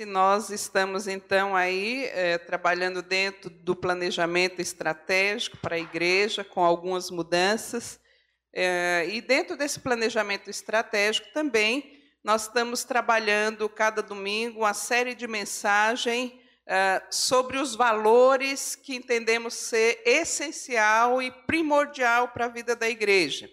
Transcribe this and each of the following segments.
Nós estamos, então, aí é, trabalhando dentro do planejamento estratégico para a igreja, com algumas mudanças. É, e dentro desse planejamento estratégico também, nós estamos trabalhando cada domingo uma série de mensagens é, sobre os valores que entendemos ser essencial e primordial para a vida da igreja.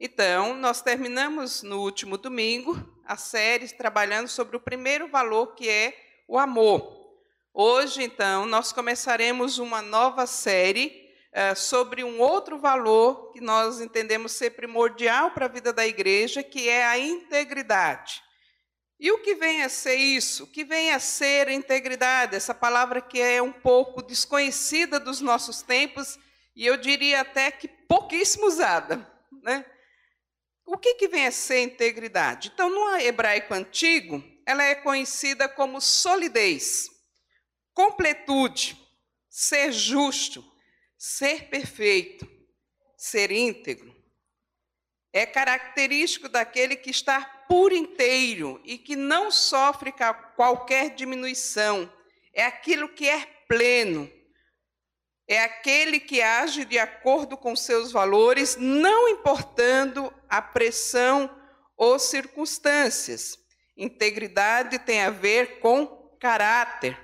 Então, nós terminamos no último domingo a série trabalhando sobre o primeiro valor, que é o amor. Hoje, então, nós começaremos uma nova série uh, sobre um outro valor que nós entendemos ser primordial para a vida da igreja, que é a integridade. E o que vem a ser isso? O que vem a ser integridade? Essa palavra que é um pouco desconhecida dos nossos tempos e eu diria até que pouquíssimo usada, né? O que, que vem a ser integridade? Então, no hebraico antigo, ela é conhecida como solidez, completude, ser justo, ser perfeito, ser íntegro. É característico daquele que está por inteiro e que não sofre qualquer diminuição. É aquilo que é pleno, é aquele que age de acordo com seus valores, não importando a pressão ou circunstâncias. Integridade tem a ver com caráter.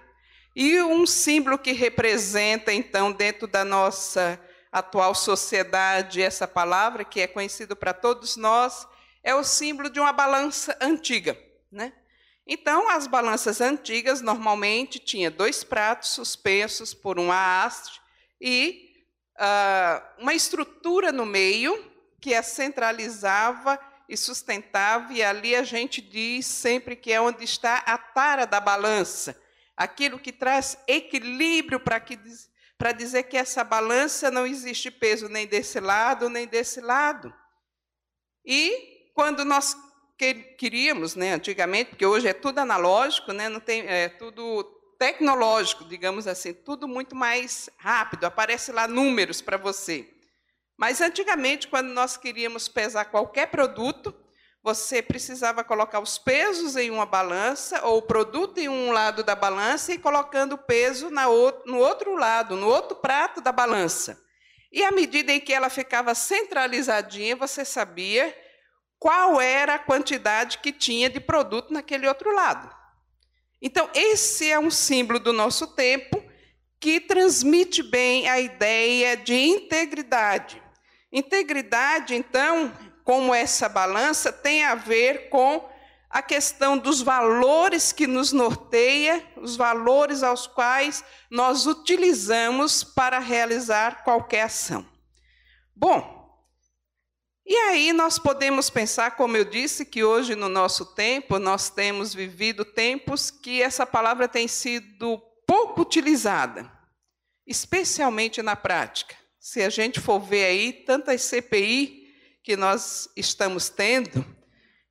E um símbolo que representa, então, dentro da nossa atual sociedade, essa palavra, que é conhecido para todos nós, é o símbolo de uma balança antiga. Né? Então, as balanças antigas normalmente tinham dois pratos suspensos por uma haste e uh, uma estrutura no meio que a centralizava e sustentava, e ali a gente diz sempre que é onde está a tara da balança, aquilo que traz equilíbrio para que para dizer que essa balança não existe peso nem desse lado nem desse lado. E quando nós queríamos, né, antigamente, porque hoje é tudo analógico, né, não tem, é tudo tecnológico, digamos assim, tudo muito mais rápido, aparece lá números para você. Mas antigamente, quando nós queríamos pesar qualquer produto, você precisava colocar os pesos em uma balança, ou o produto em um lado da balança e colocando o peso no outro lado, no outro prato da balança. E à medida em que ela ficava centralizadinha, você sabia qual era a quantidade que tinha de produto naquele outro lado. Então, esse é um símbolo do nosso tempo que transmite bem a ideia de integridade. Integridade, então, como essa balança, tem a ver com a questão dos valores que nos norteia, os valores aos quais nós utilizamos para realizar qualquer ação. Bom, e aí nós podemos pensar, como eu disse, que hoje no nosso tempo nós temos vivido tempos que essa palavra tem sido pouco utilizada, especialmente na prática. Se a gente for ver aí tantas CPI que nós estamos tendo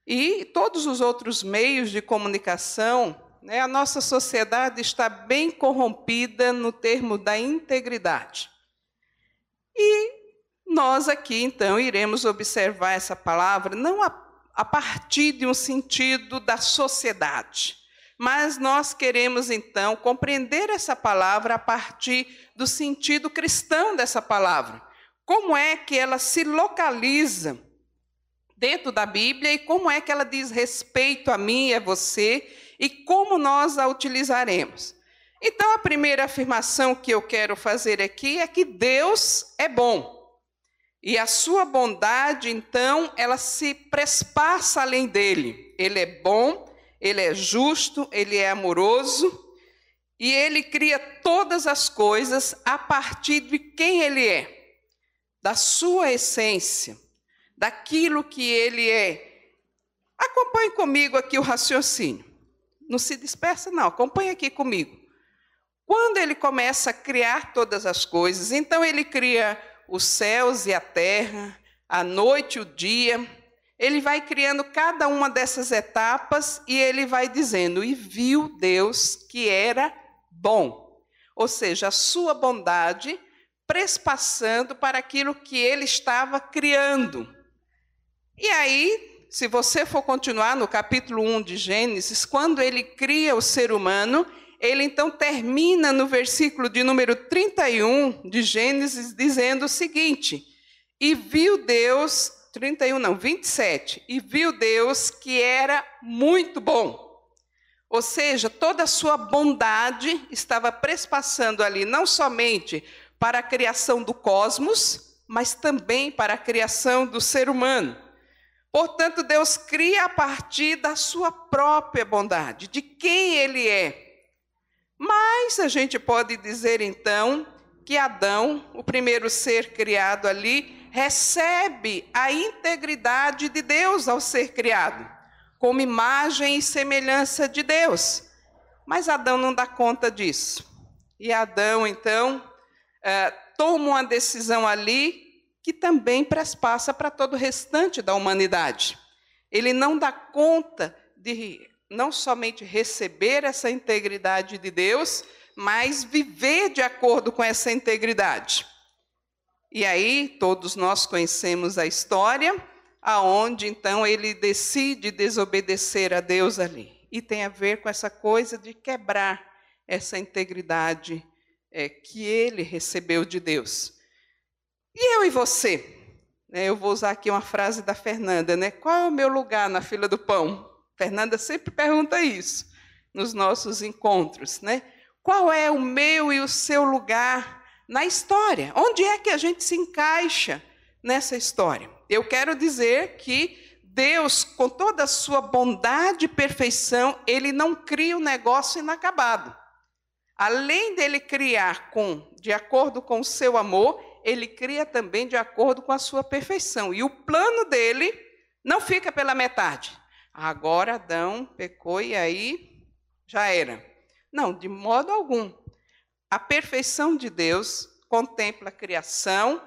e todos os outros meios de comunicação, né, a nossa sociedade está bem corrompida no termo da integridade. E nós aqui, então, iremos observar essa palavra não a, a partir de um sentido da sociedade, mas nós queremos, então, compreender essa palavra a partir do sentido cristão dessa palavra. Como é que ela se localiza dentro da Bíblia e como é que ela diz respeito a mim e a você e como nós a utilizaremos. Então, a primeira afirmação que eu quero fazer aqui é que Deus é bom. E a sua bondade, então, ela se prespassa além dele. Ele é bom, ele é justo, ele é amoroso e ele cria todas as coisas a partir de quem ele é, da sua essência, daquilo que ele é. Acompanhe comigo aqui o raciocínio. Não se dispersa, não, acompanhe aqui comigo. Quando ele começa a criar todas as coisas, então ele cria os céus e a terra, a noite e o dia. Ele vai criando cada uma dessas etapas e ele vai dizendo: E viu Deus que era bom. Ou seja, a sua bondade prespassando para aquilo que ele estava criando. E aí, se você for continuar no capítulo 1 de Gênesis, quando ele cria o ser humano, ele então termina no versículo de número 31 de Gênesis, dizendo o seguinte: E viu Deus, 31 não, 27, e viu Deus que era muito bom. Ou seja, toda a sua bondade estava prespassando ali, não somente para a criação do cosmos, mas também para a criação do ser humano. Portanto, Deus cria a partir da sua própria bondade, de quem Ele é. Mas a gente pode dizer então que Adão, o primeiro ser criado ali, recebe a integridade de Deus ao ser criado, como imagem e semelhança de Deus. Mas Adão não dá conta disso. E Adão, então, eh, toma uma decisão ali que também passa para todo o restante da humanidade. Ele não dá conta de não somente receber essa integridade de Deus, mas viver de acordo com essa integridade. E aí todos nós conhecemos a história, aonde então ele decide desobedecer a Deus ali. E tem a ver com essa coisa de quebrar essa integridade é, que ele recebeu de Deus. E eu e você? Né, eu vou usar aqui uma frase da Fernanda, né? Qual é o meu lugar na fila do pão? Fernanda sempre pergunta isso nos nossos encontros, né? Qual é o meu e o seu lugar na história? Onde é que a gente se encaixa nessa história? Eu quero dizer que Deus, com toda a sua bondade e perfeição, ele não cria um negócio inacabado. Além dele criar com, de acordo com o seu amor, ele cria também de acordo com a sua perfeição. E o plano dele não fica pela metade. Agora Adão pecou e aí já era. Não, de modo algum. A perfeição de Deus contempla criação,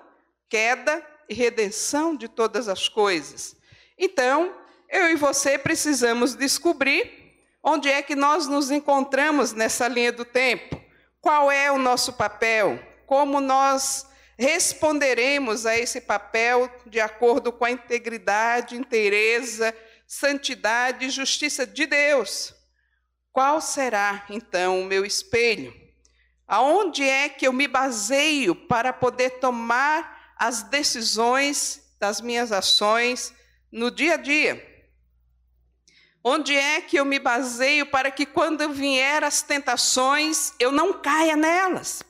queda e redenção de todas as coisas. Então, eu e você precisamos descobrir onde é que nós nos encontramos nessa linha do tempo. Qual é o nosso papel? Como nós responderemos a esse papel de acordo com a integridade, inteireza, santidade e justiça de Deus. Qual será, então, o meu espelho? Aonde é que eu me baseio para poder tomar as decisões das minhas ações no dia a dia? Onde é que eu me baseio para que quando vier as tentações eu não caia nelas?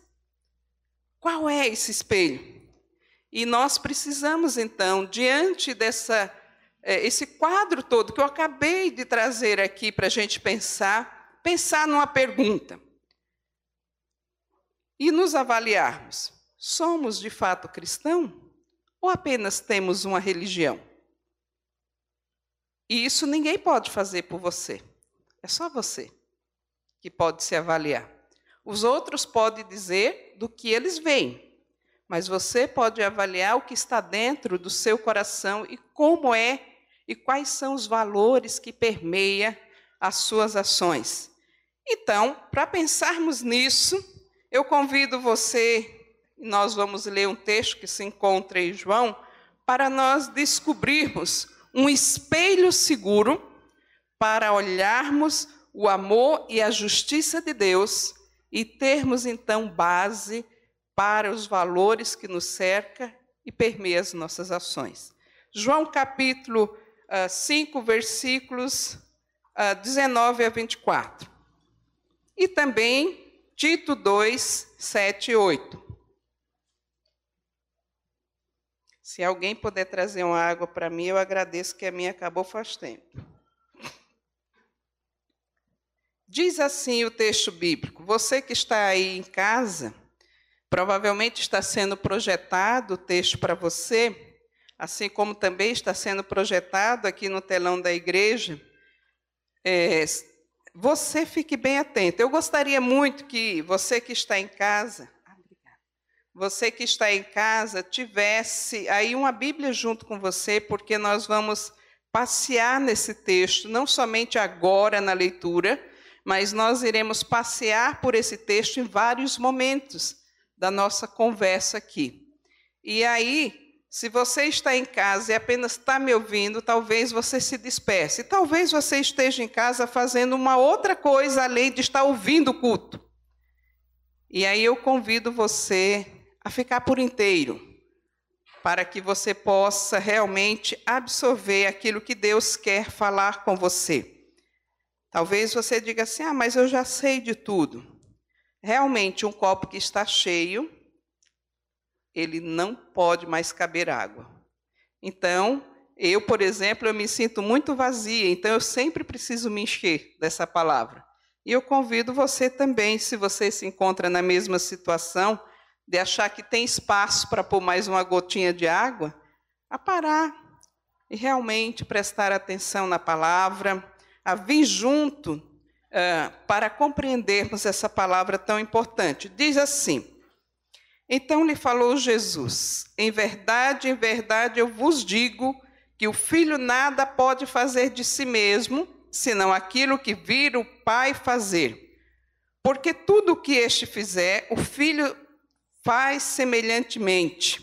Qual é esse espelho? E nós precisamos, então, diante dessa é, esse quadro todo que eu acabei de trazer aqui para a gente pensar, pensar numa pergunta. E nos avaliarmos: somos de fato cristão ou apenas temos uma religião? E isso ninguém pode fazer por você. É só você que pode se avaliar. Os outros podem dizer do que eles veem, mas você pode avaliar o que está dentro do seu coração e como é e quais são os valores que permeia as suas ações. Então, para pensarmos nisso, eu convido você, nós vamos ler um texto que se encontra em João, para nós descobrirmos um espelho seguro para olharmos o amor e a justiça de Deus e termos então base para os valores que nos cerca e permeia as nossas ações. João capítulo uh, 5, versículos uh, 19 a 24. E também Tito 2, 7 e 8. Se alguém puder trazer uma água para mim, eu agradeço que a minha acabou faz tempo. Diz assim o texto bíblico: você que está aí em casa, provavelmente está sendo projetado o texto para você, assim como também está sendo projetado aqui no telão da igreja. É, você fique bem atento. Eu gostaria muito que você que está em casa, ah, você que está em casa, tivesse aí uma Bíblia junto com você, porque nós vamos passear nesse texto, não somente agora na leitura, mas nós iremos passear por esse texto em vários momentos da nossa conversa aqui. E aí, Se você está em casa e apenas está me ouvindo, talvez você se disperse. Talvez você esteja em casa fazendo uma outra coisa além de estar ouvindo o culto. E aí eu convido você a ficar por inteiro, para que você possa realmente absorver aquilo que Deus quer falar com você. Talvez você diga assim: ah, mas eu já sei de tudo. Realmente, um copo que está cheio ele não pode mais caber água. Então, eu, por exemplo, eu me sinto muito vazia, então eu sempre preciso me encher dessa palavra. E eu convido você também, se você se encontra na mesma situação, de achar que tem espaço para pôr mais uma gotinha de água, a parar e realmente prestar atenção na palavra, a vir junto uh, para compreendermos essa palavra tão importante. Diz assim: então lhe falou Jesus: Em verdade, em verdade eu vos digo que o filho nada pode fazer de si mesmo, senão aquilo que vir o Pai fazer. Porque tudo o que este fizer, o filho faz semelhantemente.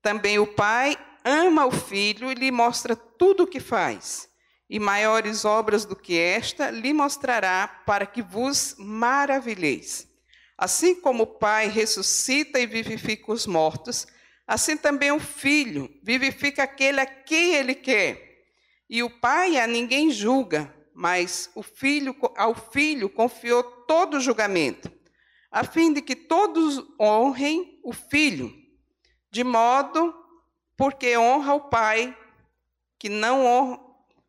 Também o Pai ama o filho e lhe mostra tudo o que faz. E maiores obras do que esta lhe mostrará, para que vos maravilheis. Assim como o Pai ressuscita e vivifica os mortos, assim também o Filho vivifica aquele a quem ele quer. E o Pai a ninguém julga, mas o Filho ao Filho confiou todo o julgamento, a fim de que todos honrem o Filho, de modo porque honra o Pai que não honra,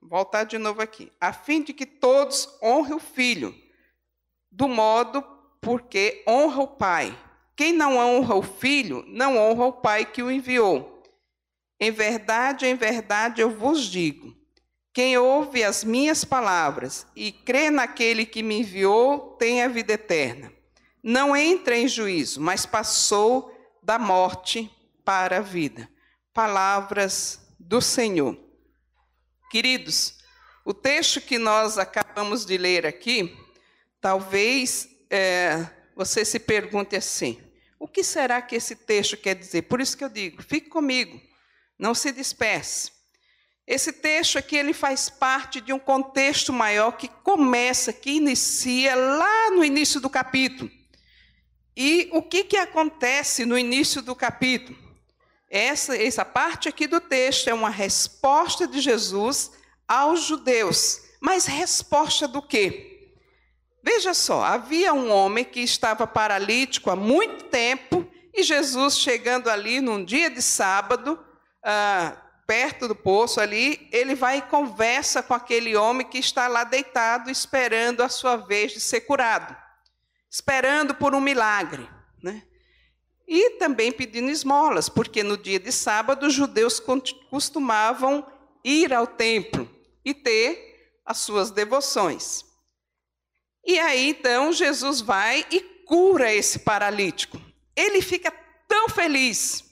voltar de novo aqui, a fim de que todos honrem o Filho, do modo porque honra o Pai. Quem não honra o Filho, não honra o Pai que o enviou. Em verdade, em verdade eu vos digo: quem ouve as minhas palavras e crê naquele que me enviou, tem a vida eterna. Não entra em juízo, mas passou da morte para a vida. Palavras do Senhor. Queridos, o texto que nós acabamos de ler aqui, talvez é, você se pergunte assim: o que será que esse texto quer dizer? Por isso que eu digo, fique comigo, não se disperse. Esse texto aqui ele faz parte de um contexto maior que começa, que inicia lá no início do capítulo. E o que, que acontece no início do capítulo? Essa, essa parte aqui do texto é uma resposta de Jesus aos judeus. Mas resposta do quê? Veja só, havia um homem que estava paralítico há muito tempo e Jesus chegando ali num dia de sábado, ah, perto do poço ali, ele vai e conversa com aquele homem que está lá deitado esperando a sua vez de ser curado, esperando por um milagre, né? E também pedindo esmolas, porque no dia de sábado os judeus costumavam ir ao templo e ter as suas devoções. E aí então Jesus vai e cura esse paralítico. Ele fica tão feliz,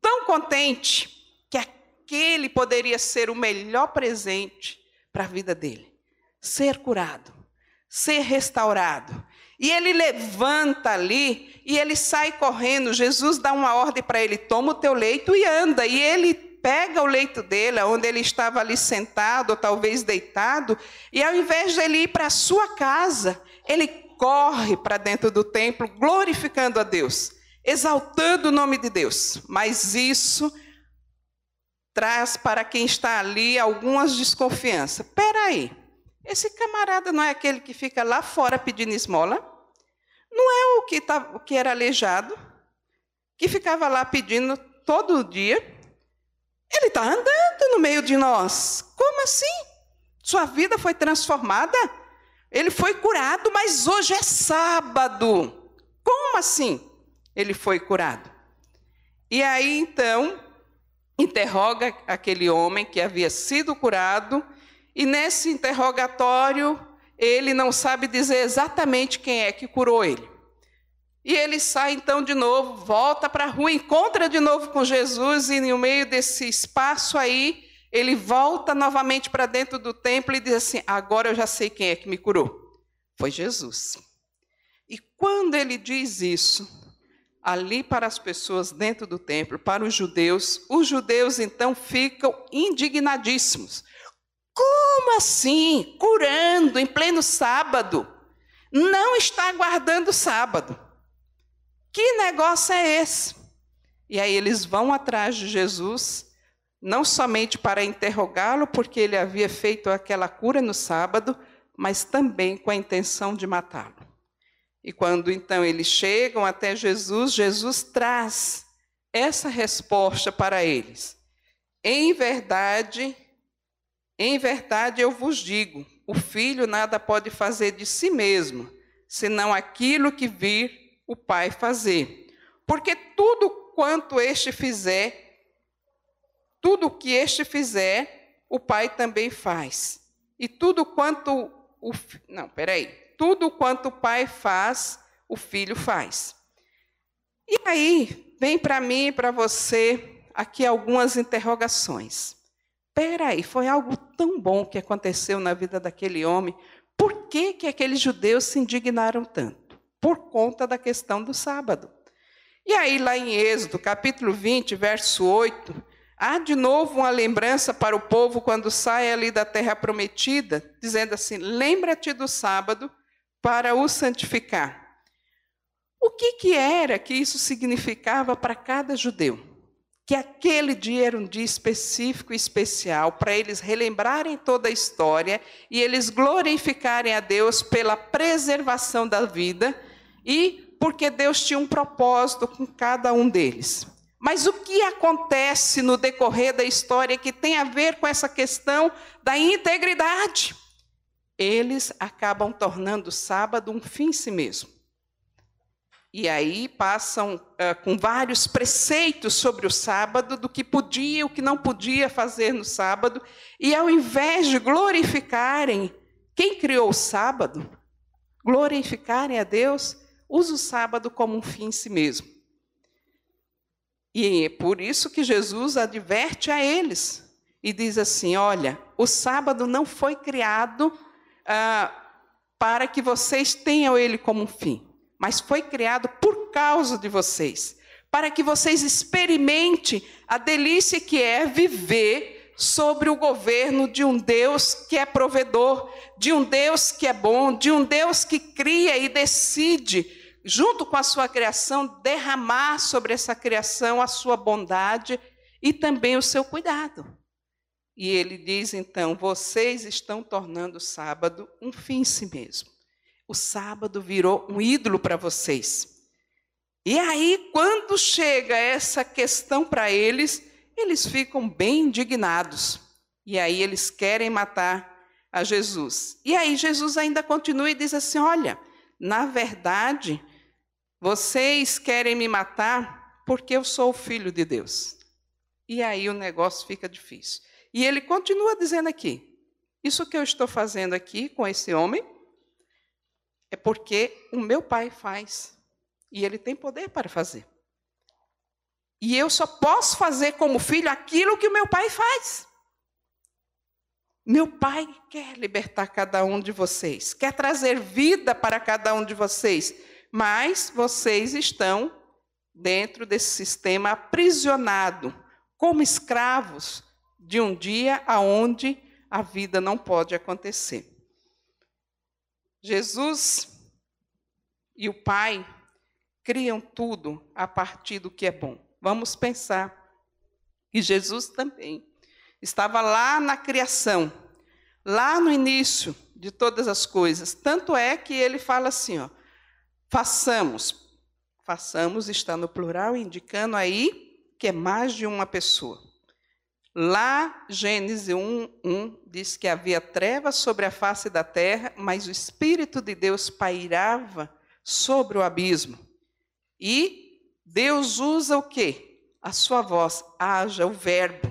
tão contente, que aquele poderia ser o melhor presente para a vida dele. Ser curado, ser restaurado. E ele levanta ali e ele sai correndo. Jesus dá uma ordem para ele: toma o teu leito e anda. E ele pega o leito dele, onde ele estava ali sentado, ou talvez deitado, e ao invés de ele ir para a sua casa, ele corre para dentro do templo, glorificando a Deus, exaltando o nome de Deus. Mas isso traz para quem está ali algumas desconfianças. Espera aí, esse camarada não é aquele que fica lá fora pedindo esmola? Não é o que, tá, o que era aleijado, que ficava lá pedindo todo dia? Ele está andando no meio de nós. Como assim? Sua vida foi transformada? Ele foi curado, mas hoje é sábado. Como assim? Ele foi curado. E aí então interroga aquele homem que havia sido curado, e nesse interrogatório ele não sabe dizer exatamente quem é que curou ele. E ele sai então de novo, volta para a rua, encontra de novo com Jesus, e no meio desse espaço aí, ele volta novamente para dentro do templo e diz assim: Agora eu já sei quem é que me curou. Foi Jesus. E quando ele diz isso, ali para as pessoas dentro do templo, para os judeus, os judeus então ficam indignadíssimos. Como assim? Curando em pleno sábado? Não está guardando sábado. Que negócio é esse? E aí eles vão atrás de Jesus, não somente para interrogá-lo, porque ele havia feito aquela cura no sábado, mas também com a intenção de matá-lo. E quando então eles chegam até Jesus, Jesus traz essa resposta para eles. Em verdade, em verdade eu vos digo: o filho nada pode fazer de si mesmo, senão aquilo que vir o Pai fazer. Porque tudo quanto este fizer, tudo que este fizer, o Pai também faz. E tudo quanto o não, peraí, tudo quanto o Pai faz, o Filho faz. E aí vem para mim e para você aqui algumas interrogações. Peraí, foi algo tão bom que aconteceu na vida daquele homem. Por que, que aqueles judeus se indignaram tanto? Por conta da questão do sábado. E aí, lá em Êxodo, capítulo 20, verso 8, há de novo uma lembrança para o povo quando sai ali da terra prometida, dizendo assim: lembra-te do sábado para o santificar. O que, que era que isso significava para cada judeu? que aquele dia era um dia específico e especial para eles relembrarem toda a história e eles glorificarem a Deus pela preservação da vida e porque Deus tinha um propósito com cada um deles. Mas o que acontece no decorrer da história que tem a ver com essa questão da integridade? Eles acabam tornando o sábado um fim em si mesmo. E aí passam uh, com vários preceitos sobre o sábado, do que podia e o que não podia fazer no sábado. E ao invés de glorificarem quem criou o sábado, glorificarem a Deus, usa o sábado como um fim em si mesmo. E é por isso que Jesus adverte a eles e diz assim: olha, o sábado não foi criado ah, para que vocês tenham ele como um fim mas foi criado por causa de vocês, para que vocês experimentem a delícia que é viver sobre o governo de um Deus que é provedor, de um Deus que é bom, de um Deus que cria e decide, junto com a sua criação, derramar sobre essa criação a sua bondade e também o seu cuidado. E ele diz então: vocês estão tornando o sábado um fim em si mesmo o sábado virou um ídolo para vocês. E aí, quando chega essa questão para eles, eles ficam bem indignados. E aí eles querem matar a Jesus. E aí Jesus ainda continua e diz assim: Olha, na verdade, vocês querem me matar porque eu sou o filho de Deus. E aí o negócio fica difícil. E ele continua dizendo aqui: Isso que eu estou fazendo aqui com esse homem é porque o meu pai faz. E ele tem poder para fazer. E eu só posso fazer como filho aquilo que o meu pai faz. Meu pai quer libertar cada um de vocês, quer trazer vida para cada um de vocês, mas vocês estão dentro desse sistema aprisionado, como escravos de um dia aonde a vida não pode acontecer. Jesus e o Pai criam tudo a partir do que é bom. Vamos pensar que Jesus também estava lá na criação, lá no início de todas as coisas. Tanto é que ele fala assim, ó, façamos. Façamos está no plural, indicando aí que é mais de uma pessoa. Lá, Gênesis 1, 1 diz que havia trevas sobre a face da terra, mas o Espírito de Deus pairava sobre o abismo. E Deus usa o quê? A sua voz, haja o verbo,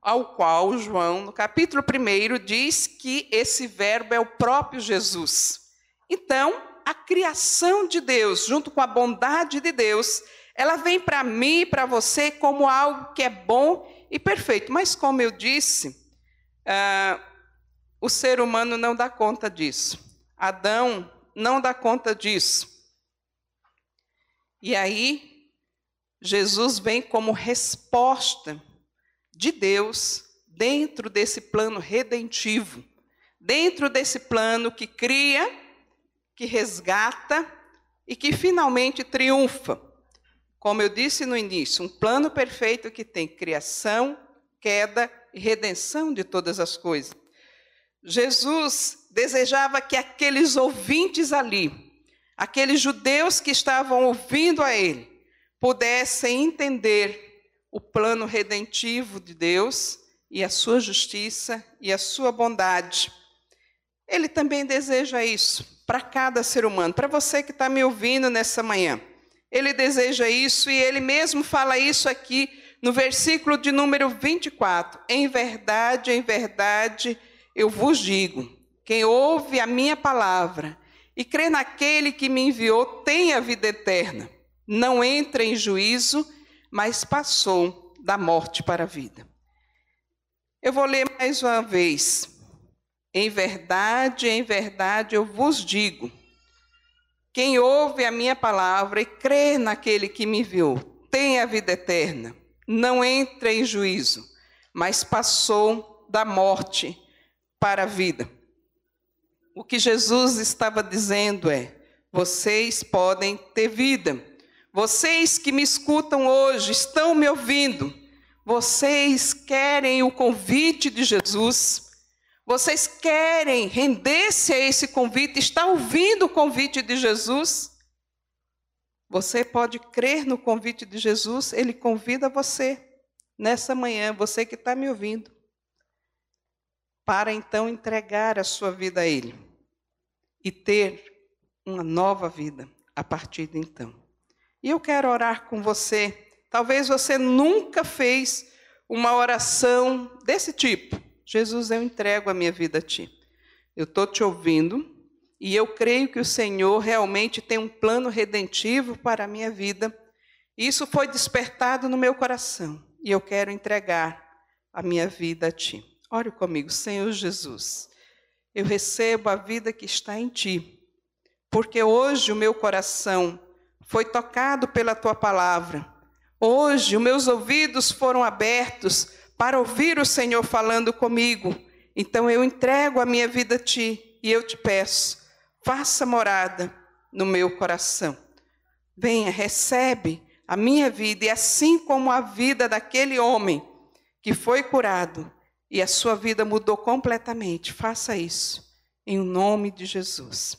ao qual João, no capítulo 1, diz que esse verbo é o próprio Jesus. Então, a criação de Deus, junto com a bondade de Deus, ela vem para mim e para você como algo que é bom e perfeito. Mas, como eu disse, ah, o ser humano não dá conta disso. Adão não dá conta disso. E aí, Jesus vem como resposta de Deus dentro desse plano redentivo, dentro desse plano que cria, que resgata e que finalmente triunfa. Como eu disse no início, um plano perfeito que tem criação, queda e redenção de todas as coisas. Jesus desejava que aqueles ouvintes ali, aqueles judeus que estavam ouvindo a ele, pudessem entender o plano redentivo de Deus e a sua justiça e a sua bondade. Ele também deseja isso para cada ser humano, para você que está me ouvindo nessa manhã. Ele deseja isso e ele mesmo fala isso aqui no versículo de número 24. Em verdade, em verdade, eu vos digo: quem ouve a minha palavra e crê naquele que me enviou tem a vida eterna. Não entra em juízo, mas passou da morte para a vida. Eu vou ler mais uma vez. Em verdade, em verdade, eu vos digo: quem ouve a minha palavra e crê naquele que me enviou, tem a vida eterna, não entra em juízo, mas passou da morte para a vida. O que Jesus estava dizendo é: vocês podem ter vida. Vocês que me escutam hoje, estão me ouvindo. Vocês querem o convite de Jesus vocês querem render-se a esse convite? Está ouvindo o convite de Jesus? Você pode crer no convite de Jesus, ele convida você nessa manhã, você que está me ouvindo, para então entregar a sua vida a Ele e ter uma nova vida a partir de então. E eu quero orar com você. Talvez você nunca fez uma oração desse tipo. Jesus, eu entrego a minha vida a Ti. Eu estou te ouvindo e eu creio que o Senhor realmente tem um plano redentivo para a minha vida. Isso foi despertado no meu coração e eu quero entregar a minha vida a Ti. Ore comigo, Senhor Jesus. Eu recebo a vida que está em Ti, porque hoje o meu coração foi tocado pela Tua palavra. Hoje os meus ouvidos foram abertos para ouvir o Senhor falando comigo. Então eu entrego a minha vida a ti e eu te peço, faça morada no meu coração. Venha, recebe a minha vida e assim como a vida daquele homem que foi curado e a sua vida mudou completamente, faça isso em nome de Jesus.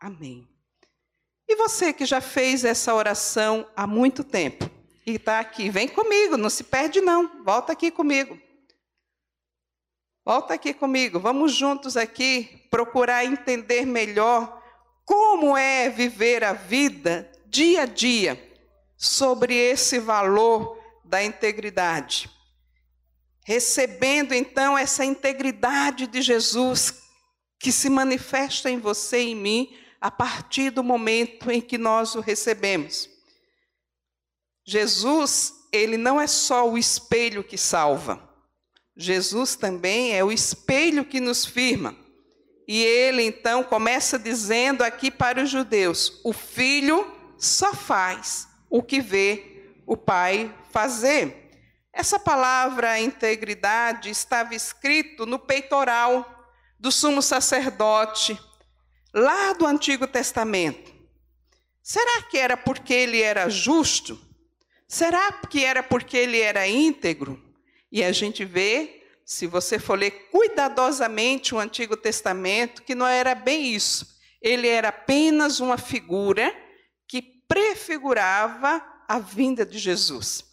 Amém. E você que já fez essa oração há muito tempo, e está aqui. Vem comigo, não se perde não. Volta aqui comigo. Volta aqui comigo. Vamos juntos aqui procurar entender melhor como é viver a vida dia a dia sobre esse valor da integridade. Recebendo então essa integridade de Jesus que se manifesta em você e em mim a partir do momento em que nós o recebemos. Jesus, ele não é só o espelho que salva. Jesus também é o espelho que nos firma. E ele então começa dizendo aqui para os judeus: o filho só faz o que vê o pai fazer. Essa palavra integridade estava escrito no peitoral do sumo sacerdote, lá do Antigo Testamento. Será que era porque ele era justo? Será que era porque ele era íntegro? E a gente vê, se você for ler cuidadosamente o Antigo Testamento, que não era bem isso. Ele era apenas uma figura que prefigurava a vinda de Jesus.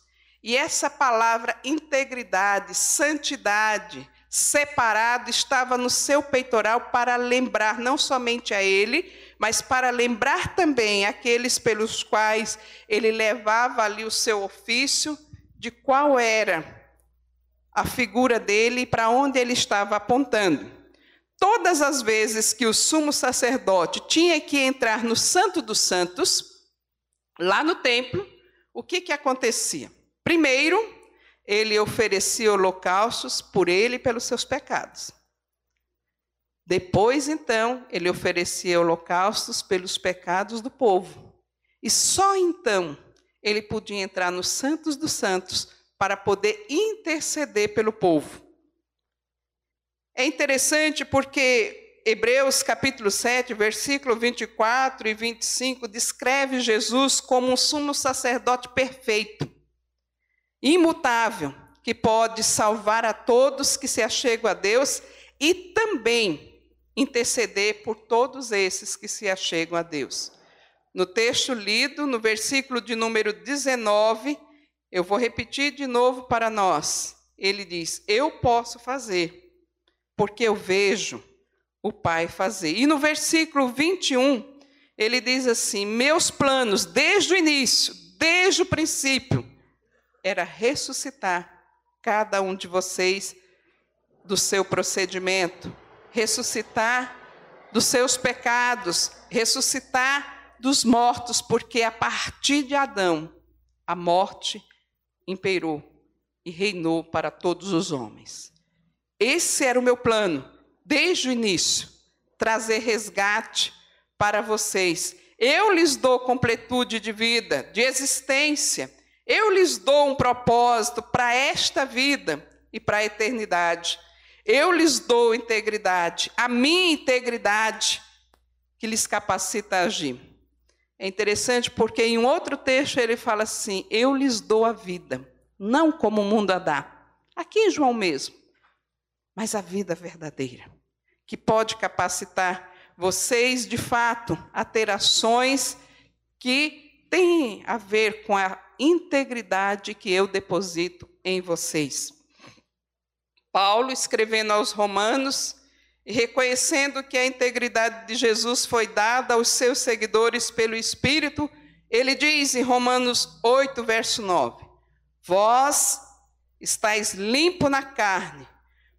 E essa palavra integridade, santidade, separado, estava no seu peitoral para lembrar não somente a ele, mas para lembrar também aqueles pelos quais ele levava ali o seu ofício, de qual era a figura dele e para onde ele estava apontando. Todas as vezes que o sumo sacerdote tinha que entrar no Santo dos Santos, lá no templo, o que, que acontecia? Primeiro, ele oferecia holocaustos por ele e pelos seus pecados. Depois, então, ele oferecia holocaustos pelos pecados do povo. E só então ele podia entrar nos Santos dos Santos para poder interceder pelo povo. É interessante porque Hebreus capítulo 7, versículo 24 e 25 descreve Jesus como um sumo sacerdote perfeito, imutável, que pode salvar a todos que se achegam a Deus e também interceder por todos esses que se achegam a Deus. No texto lido, no versículo de número 19, eu vou repetir de novo para nós. Ele diz: Eu posso fazer, porque eu vejo o Pai fazer. E no versículo 21, ele diz assim: Meus planos, desde o início, desde o princípio, era ressuscitar cada um de vocês do seu procedimento, ressuscitar dos seus pecados, ressuscitar dos mortos, porque a partir de Adão a morte imperou e reinou para todos os homens. Esse era o meu plano, desde o início, trazer resgate para vocês. Eu lhes dou completude de vida, de existência. Eu lhes dou um propósito para esta vida e para a eternidade. Eu lhes dou integridade, a minha integridade que lhes capacita a agir. É interessante porque em outro texto ele fala assim: Eu lhes dou a vida, não como o mundo a dá. Aqui em João mesmo, mas a vida verdadeira, que pode capacitar vocês de fato a ter ações que têm a ver com a integridade que eu deposito em vocês. Paulo, escrevendo aos Romanos, e reconhecendo que a integridade de Jesus foi dada aos seus seguidores pelo Espírito, ele diz em Romanos 8, verso 9: Vós estáis limpo na carne,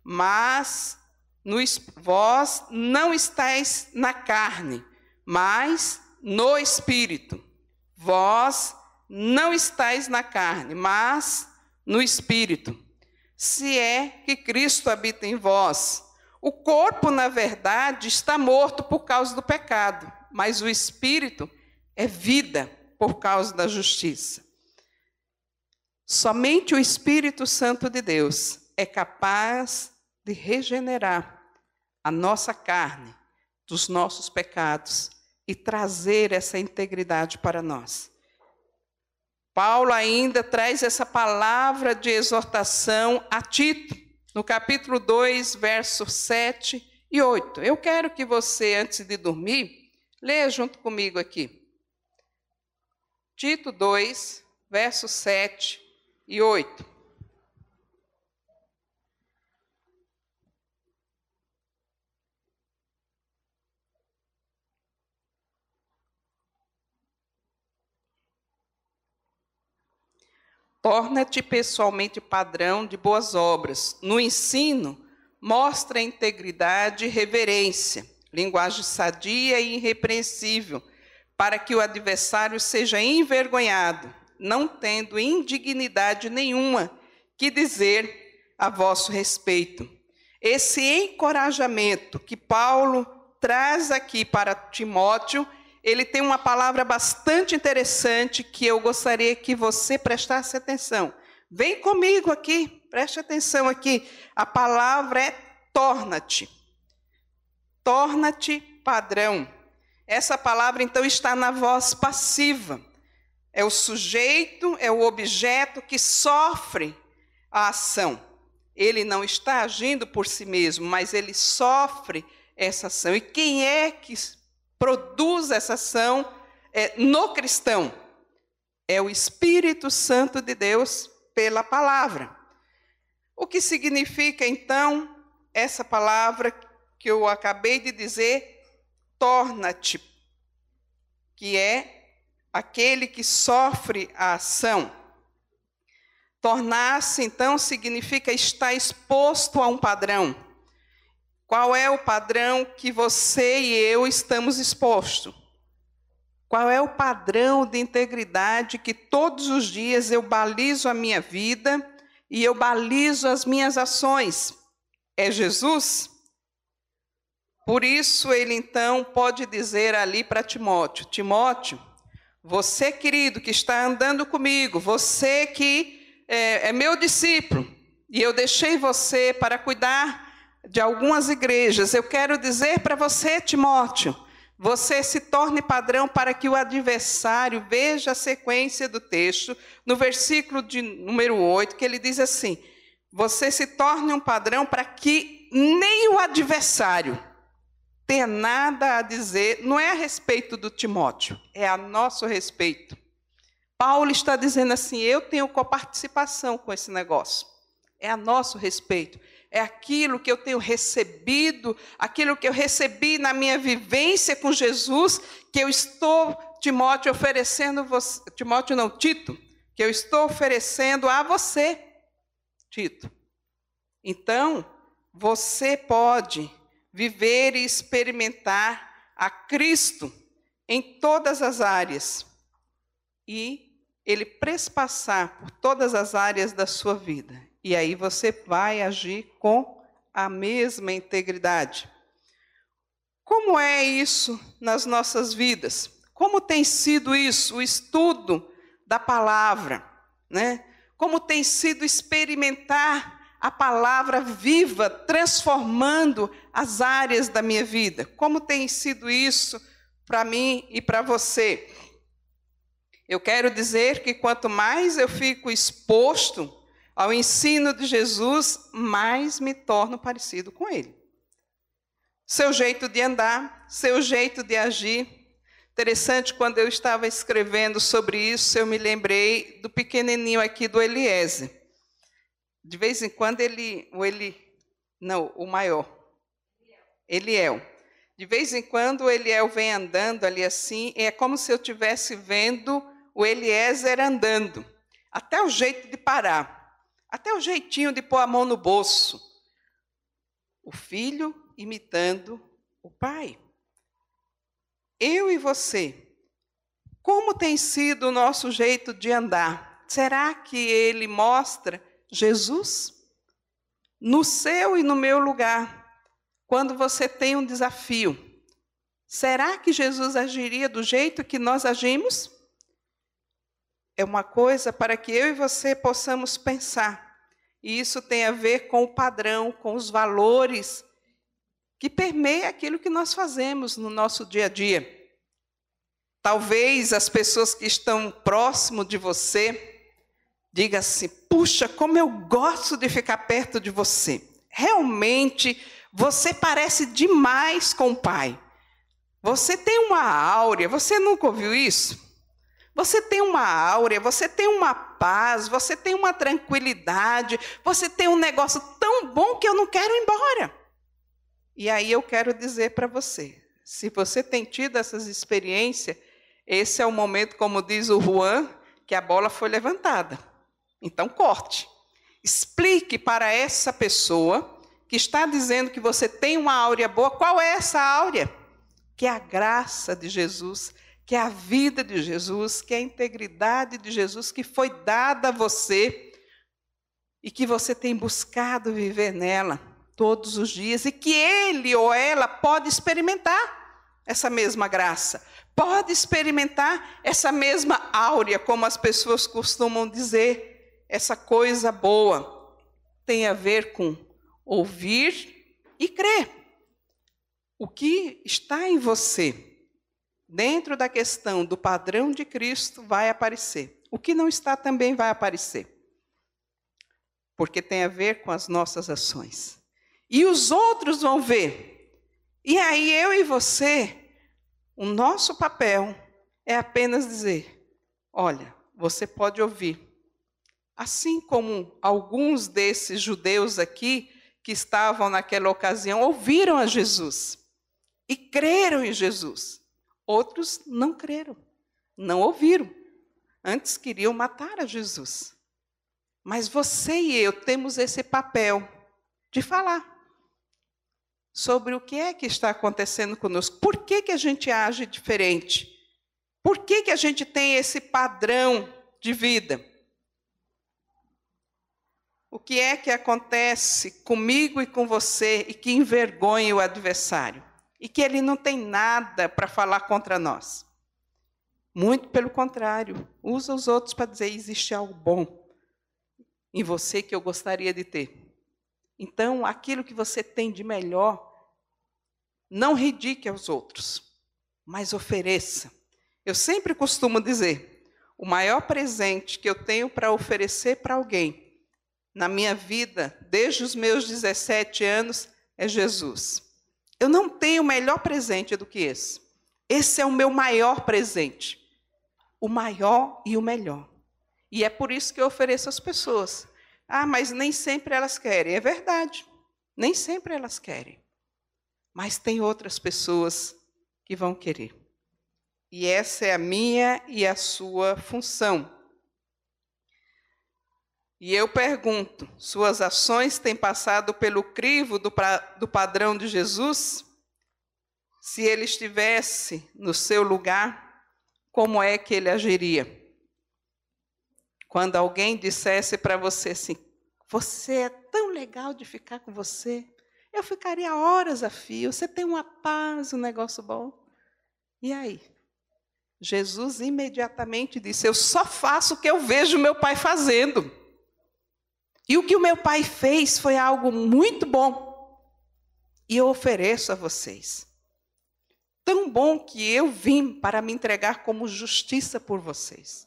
mas no, vós não estáis na carne, mas no Espírito. Vós não estáis na carne, mas no Espírito. Se é que Cristo habita em vós, o corpo, na verdade, está morto por causa do pecado, mas o espírito é vida por causa da justiça. Somente o Espírito Santo de Deus é capaz de regenerar a nossa carne dos nossos pecados e trazer essa integridade para nós. Paulo ainda traz essa palavra de exortação a Tito, no capítulo 2, versos 7 e 8. Eu quero que você, antes de dormir, leia junto comigo aqui. Tito 2, versos 7 e 8. Torna-te pessoalmente padrão de boas obras. No ensino, mostra integridade e reverência, linguagem sadia e irrepreensível, para que o adversário seja envergonhado, não tendo indignidade nenhuma que dizer a vosso respeito. Esse encorajamento que Paulo traz aqui para Timóteo ele tem uma palavra bastante interessante que eu gostaria que você prestasse atenção. Vem comigo aqui, preste atenção aqui. A palavra é torna-te. Torna-te padrão. Essa palavra então está na voz passiva. É o sujeito, é o objeto que sofre a ação. Ele não está agindo por si mesmo, mas ele sofre essa ação. E quem é que produz essa ação é, no cristão. É o Espírito Santo de Deus pela palavra. O que significa, então, essa palavra que eu acabei de dizer, torna-te, que é aquele que sofre a ação. Tornar-se, então, significa estar exposto a um padrão. Qual é o padrão que você e eu estamos expostos? Qual é o padrão de integridade que todos os dias eu balizo a minha vida e eu balizo as minhas ações? É Jesus? Por isso ele então pode dizer ali para Timóteo: Timóteo, Você, querido, que está andando comigo, você que é, é meu discípulo, e eu deixei você para cuidar de algumas igrejas, eu quero dizer para você, Timóteo, você se torne padrão para que o adversário veja a sequência do texto, no versículo de número 8, que ele diz assim: Você se torne um padrão para que nem o adversário tenha nada a dizer, não é a respeito do Timóteo, é a nosso respeito. Paulo está dizendo assim: Eu tenho coparticipação com esse negócio, é a nosso respeito é aquilo que eu tenho recebido, aquilo que eu recebi na minha vivência com Jesus, que eu estou, Timóteo, oferecendo, você, Timóteo não, Tito, que eu estou oferecendo a você, Tito. Então, você pode viver e experimentar a Cristo em todas as áreas e ele prespassar por todas as áreas da sua vida. E aí você vai agir com a mesma integridade. Como é isso nas nossas vidas? Como tem sido isso, o estudo da palavra, né? Como tem sido experimentar a palavra viva, transformando as áreas da minha vida? Como tem sido isso para mim e para você? Eu quero dizer que quanto mais eu fico exposto ao ensino de Jesus, mais me torno parecido com ele. Seu jeito de andar, seu jeito de agir. Interessante, quando eu estava escrevendo sobre isso, eu me lembrei do pequenininho aqui do Eliezer. De vez em quando ele, o Eli, não, o maior, Eliel. De vez em quando o Eliel vem andando ali assim, e é como se eu estivesse vendo o Eliezer andando. Até o jeito de parar. Até o jeitinho de pôr a mão no bolso. O filho imitando o pai. Eu e você, como tem sido o nosso jeito de andar? Será que ele mostra Jesus? No seu e no meu lugar, quando você tem um desafio, será que Jesus agiria do jeito que nós agimos? É uma coisa para que eu e você possamos pensar. E isso tem a ver com o padrão, com os valores que permeia aquilo que nós fazemos no nosso dia a dia. Talvez as pessoas que estão próximo de você digam assim: puxa, como eu gosto de ficar perto de você. Realmente, você parece demais com o pai. Você tem uma áurea, você nunca ouviu isso? Você tem uma áurea, você tem uma paz, você tem uma tranquilidade, você tem um negócio tão bom que eu não quero ir embora. E aí eu quero dizer para você: se você tem tido essas experiências, esse é o momento, como diz o Juan, que a bola foi levantada. Então corte. Explique para essa pessoa que está dizendo que você tem uma áurea boa, qual é essa áurea? Que é a graça de Jesus que é a vida de Jesus, que é a integridade de Jesus que foi dada a você e que você tem buscado viver nela todos os dias e que ele ou ela pode experimentar essa mesma graça, pode experimentar essa mesma áurea, como as pessoas costumam dizer, essa coisa boa. Tem a ver com ouvir e crer. O que está em você dentro da questão do padrão de Cristo, vai aparecer. O que não está também vai aparecer. Porque tem a ver com as nossas ações. E os outros vão ver. E aí eu e você, o nosso papel é apenas dizer: olha, você pode ouvir. Assim como alguns desses judeus aqui que estavam naquela ocasião ouviram a Jesus e creram em Jesus. Outros não creram, não ouviram. Antes queriam matar a Jesus. Mas você e eu temos esse papel de falar sobre o que é que está acontecendo conosco. Por que, que a gente age diferente? Por que, que a gente tem esse padrão de vida? O que é que acontece comigo e com você e que envergonha o adversário? E que ele não tem nada para falar contra nós. Muito pelo contrário, usa os outros para dizer existe algo bom em você que eu gostaria de ter. Então, aquilo que você tem de melhor, não ridique aos outros, mas ofereça. Eu sempre costumo dizer: o maior presente que eu tenho para oferecer para alguém na minha vida, desde os meus 17 anos, é Jesus. Eu não tenho melhor presente do que esse. Esse é o meu maior presente. O maior e o melhor. E é por isso que eu ofereço às pessoas. Ah, mas nem sempre elas querem. É verdade. Nem sempre elas querem. Mas tem outras pessoas que vão querer. E essa é a minha e a sua função. E eu pergunto: suas ações têm passado pelo crivo do, do padrão de Jesus? Se ele estivesse no seu lugar, como é que ele agiria? Quando alguém dissesse para você assim: Você é tão legal de ficar com você, eu ficaria horas a fio. Você tem uma paz, um negócio bom. E aí? Jesus imediatamente disse: Eu só faço o que eu vejo meu pai fazendo. E o que o meu pai fez foi algo muito bom. E eu ofereço a vocês. Tão bom que eu vim para me entregar como justiça por vocês.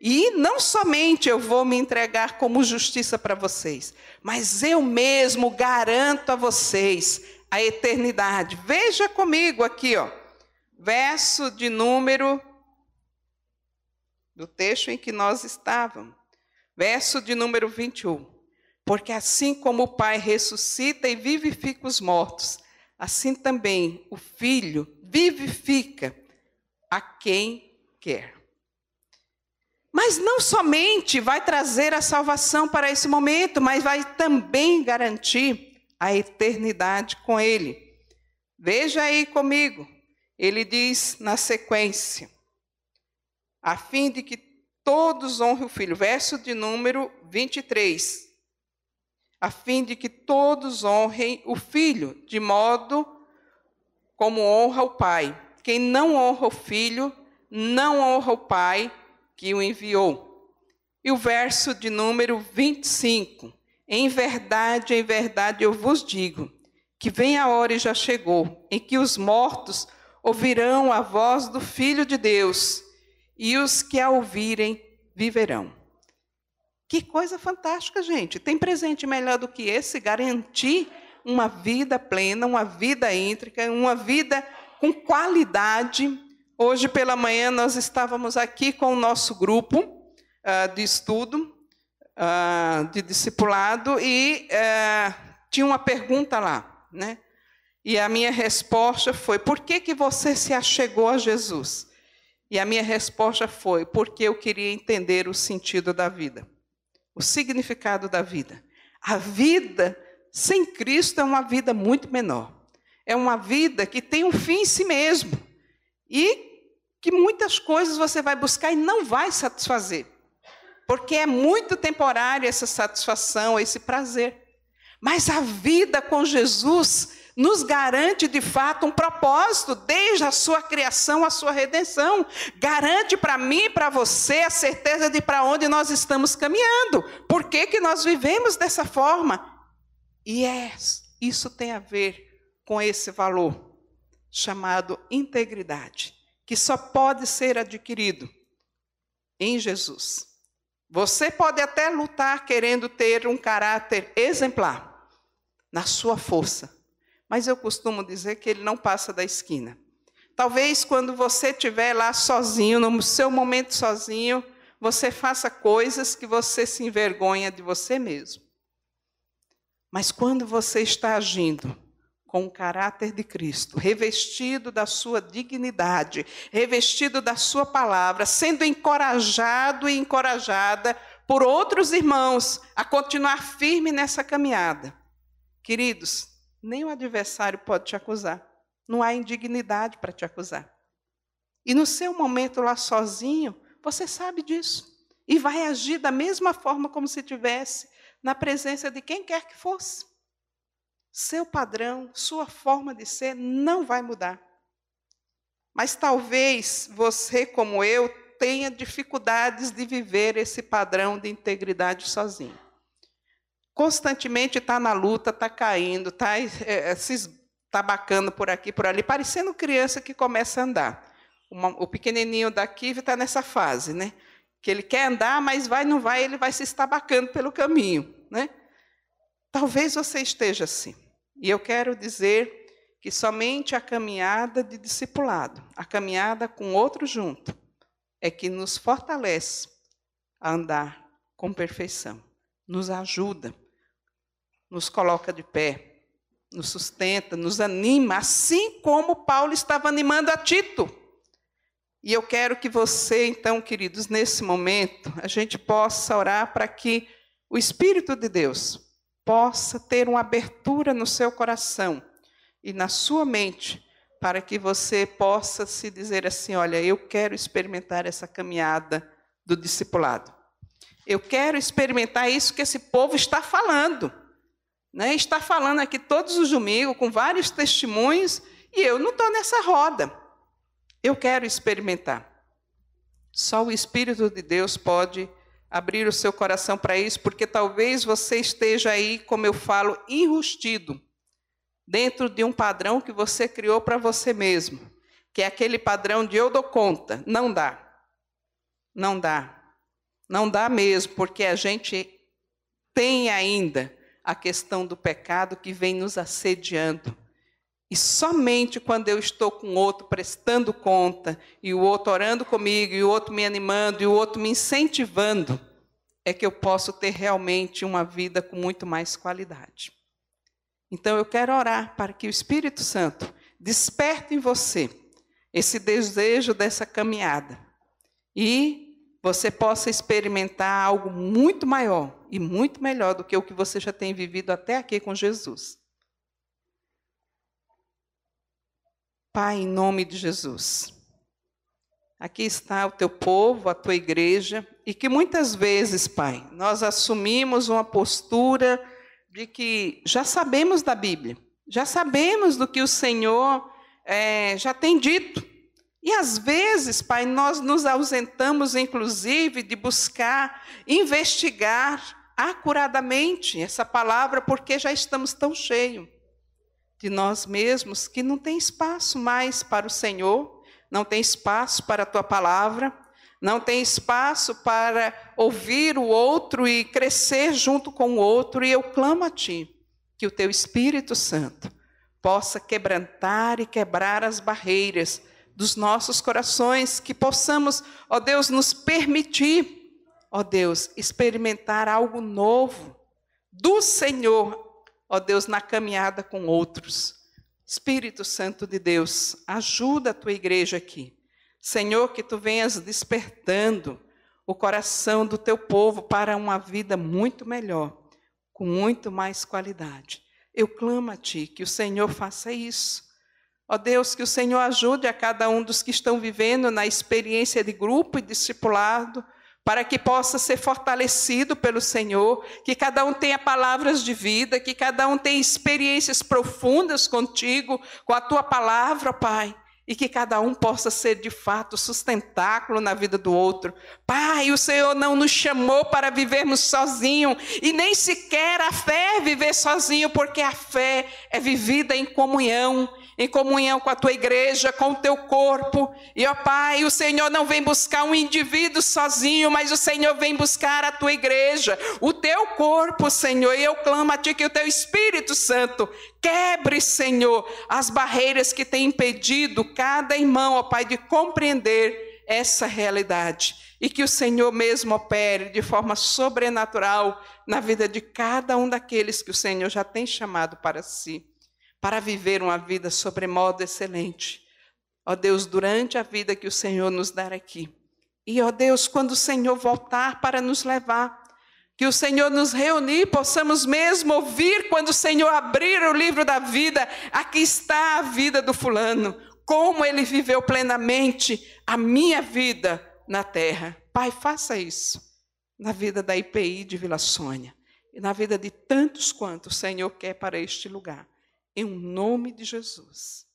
E não somente eu vou me entregar como justiça para vocês, mas eu mesmo garanto a vocês a eternidade. Veja comigo aqui, ó, verso de número do texto em que nós estávamos, verso de número 21. Porque assim como o Pai ressuscita e vivifica os mortos, assim também o Filho vivifica a quem quer. Mas não somente vai trazer a salvação para esse momento, mas vai também garantir a eternidade com Ele. Veja aí comigo, ele diz na sequência, a fim de que todos honrem o Filho, verso de número 23. A fim de que todos honrem o Filho, de modo como honra o Pai. Quem não honra o Filho, não honra o Pai que o enviou. E o verso de número 25. Em verdade, em verdade eu vos digo, que vem a hora e já chegou, em que os mortos ouvirão a voz do Filho de Deus, e os que a ouvirem viverão. Que coisa fantástica, gente. Tem presente melhor do que esse garantir uma vida plena, uma vida íntrica, uma vida com qualidade Hoje pela manhã nós estávamos aqui com o nosso grupo uh, de estudo, uh, de discipulado, e uh, tinha uma pergunta lá, né? E a minha resposta foi: por que, que você se achegou a Jesus? E a minha resposta foi: porque eu queria entender o sentido da vida, o significado da vida. A vida sem Cristo é uma vida muito menor. É uma vida que tem um fim em si mesmo. E que muitas coisas você vai buscar e não vai satisfazer. Porque é muito temporário essa satisfação, esse prazer. Mas a vida com Jesus nos garante de fato um propósito, desde a sua criação à sua redenção. Garante para mim e para você a certeza de para onde nós estamos caminhando. Por que, que nós vivemos dessa forma? E é, isso tem a ver com esse valor chamado integridade que só pode ser adquirido em Jesus. Você pode até lutar querendo ter um caráter exemplar na sua força, mas eu costumo dizer que ele não passa da esquina. Talvez quando você estiver lá sozinho, no seu momento sozinho, você faça coisas que você se envergonha de você mesmo. Mas quando você está agindo com o caráter de Cristo, revestido da sua dignidade, revestido da sua palavra, sendo encorajado e encorajada por outros irmãos a continuar firme nessa caminhada. Queridos, nem o adversário pode te acusar. Não há indignidade para te acusar. E no seu momento lá sozinho, você sabe disso. E vai agir da mesma forma como se tivesse na presença de quem quer que fosse. Seu padrão, sua forma de ser não vai mudar. Mas talvez você, como eu, tenha dificuldades de viver esse padrão de integridade sozinho. Constantemente está na luta, está caindo, está é, é, se tabacando por aqui, por ali, parecendo criança que começa a andar. Uma, o pequenininho daqui está nessa fase, né? Que ele quer andar, mas vai, não vai, ele vai se estabacando pelo caminho, né? Talvez você esteja assim. E eu quero dizer que somente a caminhada de discipulado, a caminhada com outro junto, é que nos fortalece a andar com perfeição, nos ajuda, nos coloca de pé, nos sustenta, nos anima, assim como Paulo estava animando a Tito. E eu quero que você, então, queridos, nesse momento, a gente possa orar para que o Espírito de Deus possa ter uma abertura no seu coração e na sua mente, para que você possa se dizer assim: olha, eu quero experimentar essa caminhada do discipulado. Eu quero experimentar isso que esse povo está falando. Né? Está falando aqui todos os domingos, com vários testemunhos, e eu não estou nessa roda. Eu quero experimentar. Só o Espírito de Deus pode abrir o seu coração para isso, porque talvez você esteja aí, como eu falo, enrustido dentro de um padrão que você criou para você mesmo, que é aquele padrão de eu dou conta. Não dá. Não dá. Não dá mesmo, porque a gente tem ainda a questão do pecado que vem nos assediando. E somente quando eu estou com outro prestando conta, e o outro orando comigo, e o outro me animando, e o outro me incentivando, é que eu posso ter realmente uma vida com muito mais qualidade. Então eu quero orar para que o Espírito Santo desperte em você esse desejo dessa caminhada e você possa experimentar algo muito maior e muito melhor do que o que você já tem vivido até aqui com Jesus. Pai, em nome de Jesus, aqui está o teu povo, a tua igreja, e que muitas vezes, Pai, nós assumimos uma postura de que já sabemos da Bíblia, já sabemos do que o Senhor é, já tem dito. E às vezes, Pai, nós nos ausentamos, inclusive, de buscar investigar acuradamente essa palavra, porque já estamos tão cheios de nós mesmos que não tem espaço mais para o Senhor, não tem espaço para a tua palavra não tem espaço para ouvir o outro e crescer junto com o outro, e eu clamo a Ti que o Teu Espírito Santo possa quebrantar e quebrar as barreiras dos nossos corações, que possamos, ó Deus, nos permitir, ó Deus, experimentar algo novo do Senhor, ó Deus, na caminhada com outros. Espírito Santo de Deus, ajuda a tua igreja aqui Senhor, que tu venhas despertando o coração do teu povo para uma vida muito melhor, com muito mais qualidade. Eu clamo a ti que o Senhor faça isso. Ó Deus, que o Senhor ajude a cada um dos que estão vivendo na experiência de grupo e discipulado, para que possa ser fortalecido pelo Senhor, que cada um tenha palavras de vida, que cada um tenha experiências profundas contigo, com a tua palavra, Pai e que cada um possa ser de fato sustentáculo na vida do outro. Pai, o Senhor não nos chamou para vivermos sozinhos e nem sequer a fé é viver sozinho, porque a fé é vivida em comunhão, em comunhão com a tua igreja, com o teu corpo. E ó Pai, o Senhor não vem buscar um indivíduo sozinho, mas o Senhor vem buscar a tua igreja, o teu corpo, Senhor. E eu clamo a ti que o teu Espírito Santo Quebre, Senhor, as barreiras que têm impedido cada irmão, ó Pai, de compreender essa realidade. E que o Senhor mesmo opere de forma sobrenatural na vida de cada um daqueles que o Senhor já tem chamado para si, para viver uma vida sobremodo excelente. Ó Deus, durante a vida que o Senhor nos dar aqui. E, ó Deus, quando o Senhor voltar para nos levar, que o Senhor nos reunir, possamos mesmo ouvir quando o Senhor abrir o livro da vida, aqui está a vida do fulano, como ele viveu plenamente a minha vida na terra. Pai, faça isso na vida da IPI de Vila Sônia e na vida de tantos quantos o Senhor quer para este lugar. Em nome de Jesus.